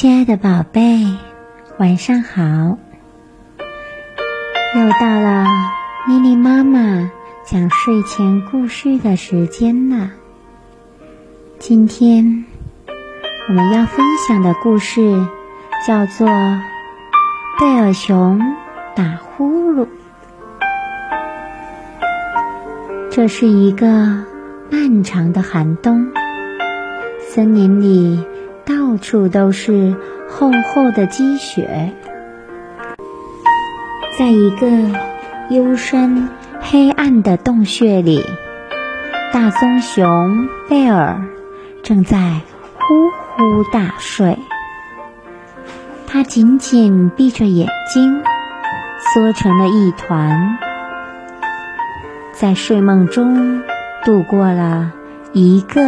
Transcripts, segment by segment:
亲爱的宝贝，晚上好！又到了咪咪妈妈讲睡前故事的时间了。今天我们要分享的故事叫做《贝尔熊打呼噜》。这是一个漫长的寒冬，森林里。到处都是厚厚的积雪，在一个幽深黑暗的洞穴里，大棕熊贝尔正在呼呼大睡。他紧紧闭着眼睛，缩成了一团，在睡梦中度过了一个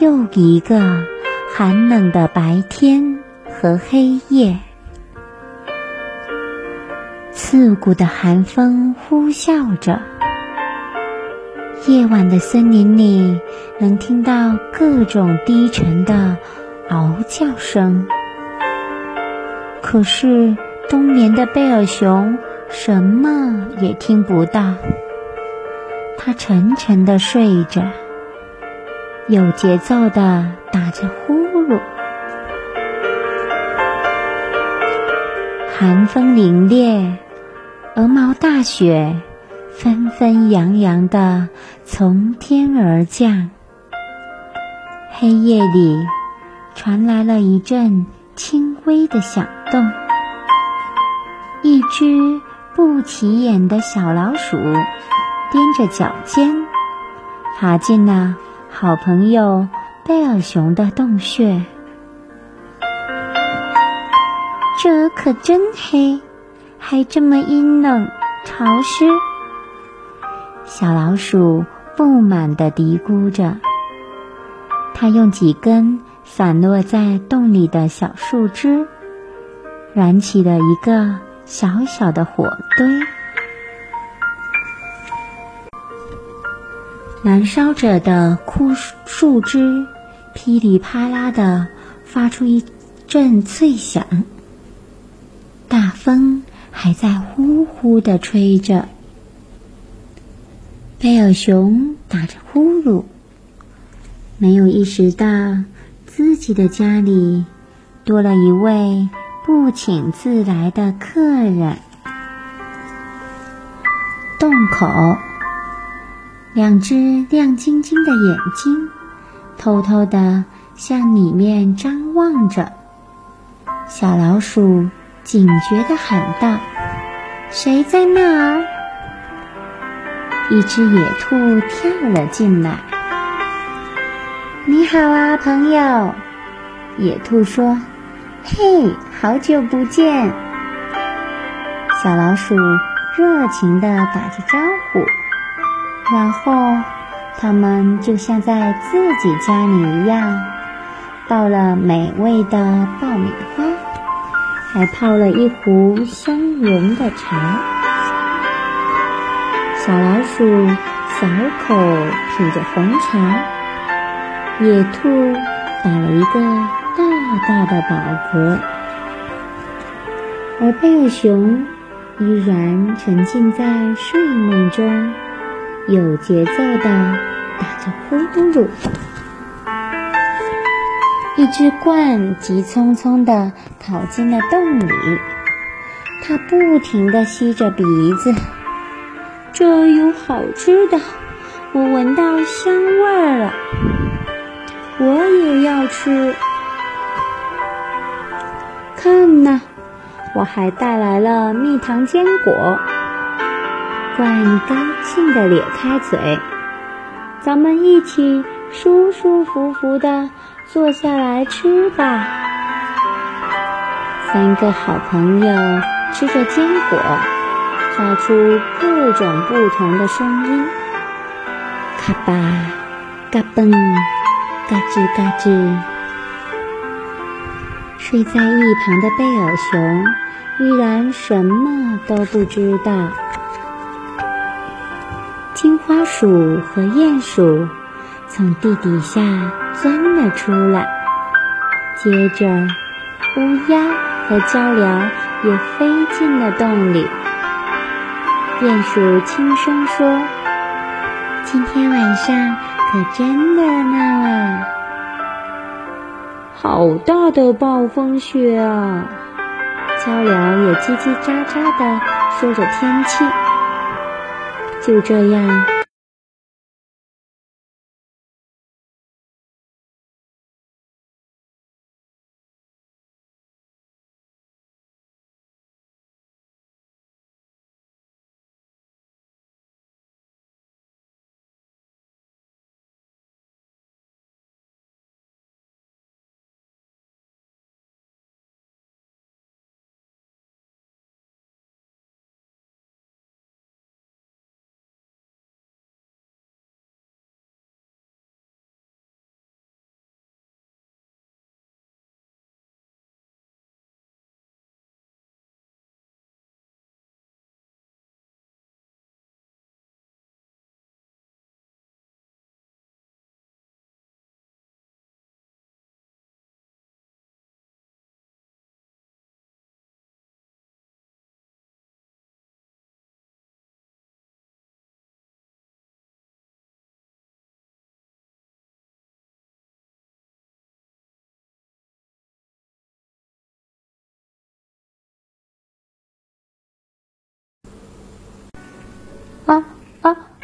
又一个。寒冷的白天和黑夜，刺骨的寒风呼啸着。夜晚的森林里，能听到各种低沉的嗷叫声。可是冬眠的贝尔熊什么也听不到，它沉沉的睡着，有节奏的打着呼噜。寒风凛冽，鹅毛大雪纷纷扬扬的从天而降。黑夜里传来了一阵轻微的响动，一只不起眼的小老鼠踮着脚尖，爬进了好朋友。贝尔熊的洞穴，这可真黑，还这么阴冷潮湿。小老鼠不满地嘀咕着，它用几根散落在洞里的小树枝，燃起了一个小小的火堆。燃烧着的枯树枝。噼里啪啦的发出一阵脆响，大风还在呼呼的吹着。贝尔熊打着呼噜，没有意识到自己的家里多了一位不请自来的客人。洞口，两只亮晶晶的眼睛。偷偷地向里面张望着，小老鼠警觉地喊道：“谁在那儿？”一只野兔跳了进来。“你好啊，朋友！”野兔说，“嘿，好久不见！”小老鼠热情地打着招呼，然后。他们就像在自己家里一样，倒了美味的爆米花，还泡了一壶香浓的茶。小老鼠小口品着红茶，野兔打了一个大大的饱嗝，而贝尔熊依然沉浸在睡梦中。有节奏的打着呼噜，一只鹳急匆匆地跑进了洞里，它不停地吸着鼻子，这有好吃的，我闻到香味儿了，我也要吃。看呐，我还带来了蜜糖坚果。獾高兴地咧开嘴：“咱们一起舒舒服服地坐下来吃吧。”三个好朋友吃着坚果，发出各种不同的声音：咔吧、嘎嘣、嘎吱嘎吱。睡在一旁的贝尔熊依然什么都不知道。青花鼠和鼹鼠从地底下钻了出来，接着乌鸦和鹪鹩也飞进了洞里。鼹鼠轻声说：“今天晚上可真热闹啊！好大的暴风雪啊！”鹪鹩也叽叽喳喳地说着天气。就这样，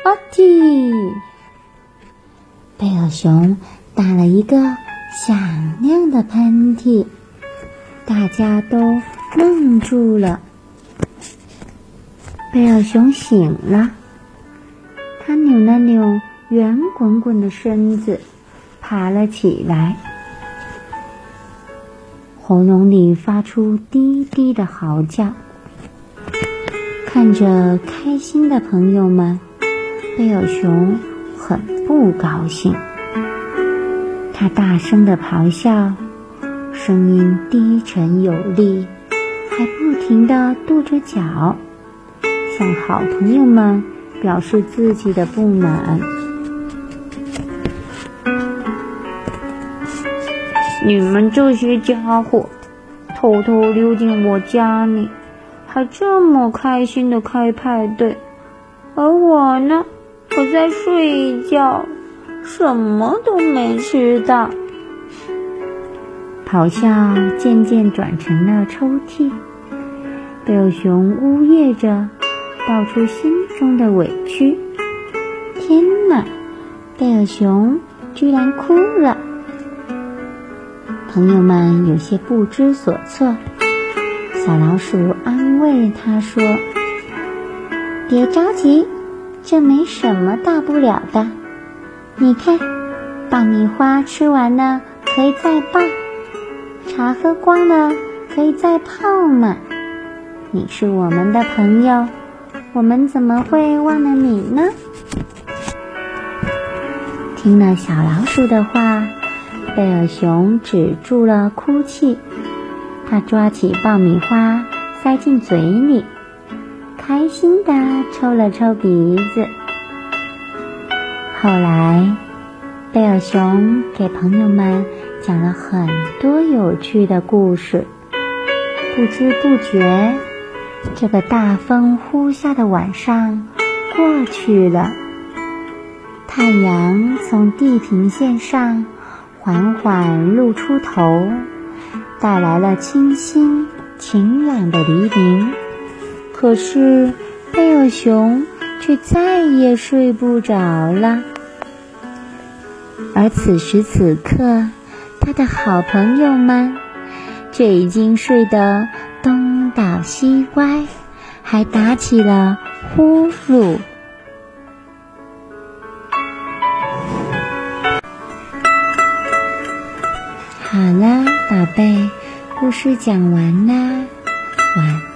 阿！嚏！贝尔熊打了一个响亮的喷嚏，大家都愣住了。贝尔熊醒了，他扭了扭圆滚滚的身子，爬了起来，喉咙里发出低低的嚎叫。看着开心的朋友们，贝尔熊很不高兴。他大声的咆哮，声音低沉有力，还不停的跺着脚，向好朋友们表示自己的不满。你们这些家伙，偷偷溜进我家里！还这么开心的开派对，而我呢，我在睡一觉，什么都没吃到。咆哮渐渐转成了抽泣，贝尔熊呜咽着，道出心中的委屈。天哪，贝尔熊居然哭了！朋友们有些不知所措。小老鼠安慰他说：“别着急，这没什么大不了的。你看，爆米花吃完了可以再爆，茶喝光了可以再泡嘛。你是我们的朋友，我们怎么会忘了你呢？”听了小老鼠的话，贝尔熊止住了哭泣。他抓起爆米花，塞进嘴里，开心地抽了抽鼻子。后来，贝尔熊给朋友们讲了很多有趣的故事。不知不觉，这个大风呼啸的晚上过去了。太阳从地平线上缓缓露出头。带来了清新晴朗的黎明，可是贝尔熊却再也睡不着了。而此时此刻，他的好朋友们却已经睡得东倒西歪，还打起了呼噜。好了，宝贝，故事讲完啦。晚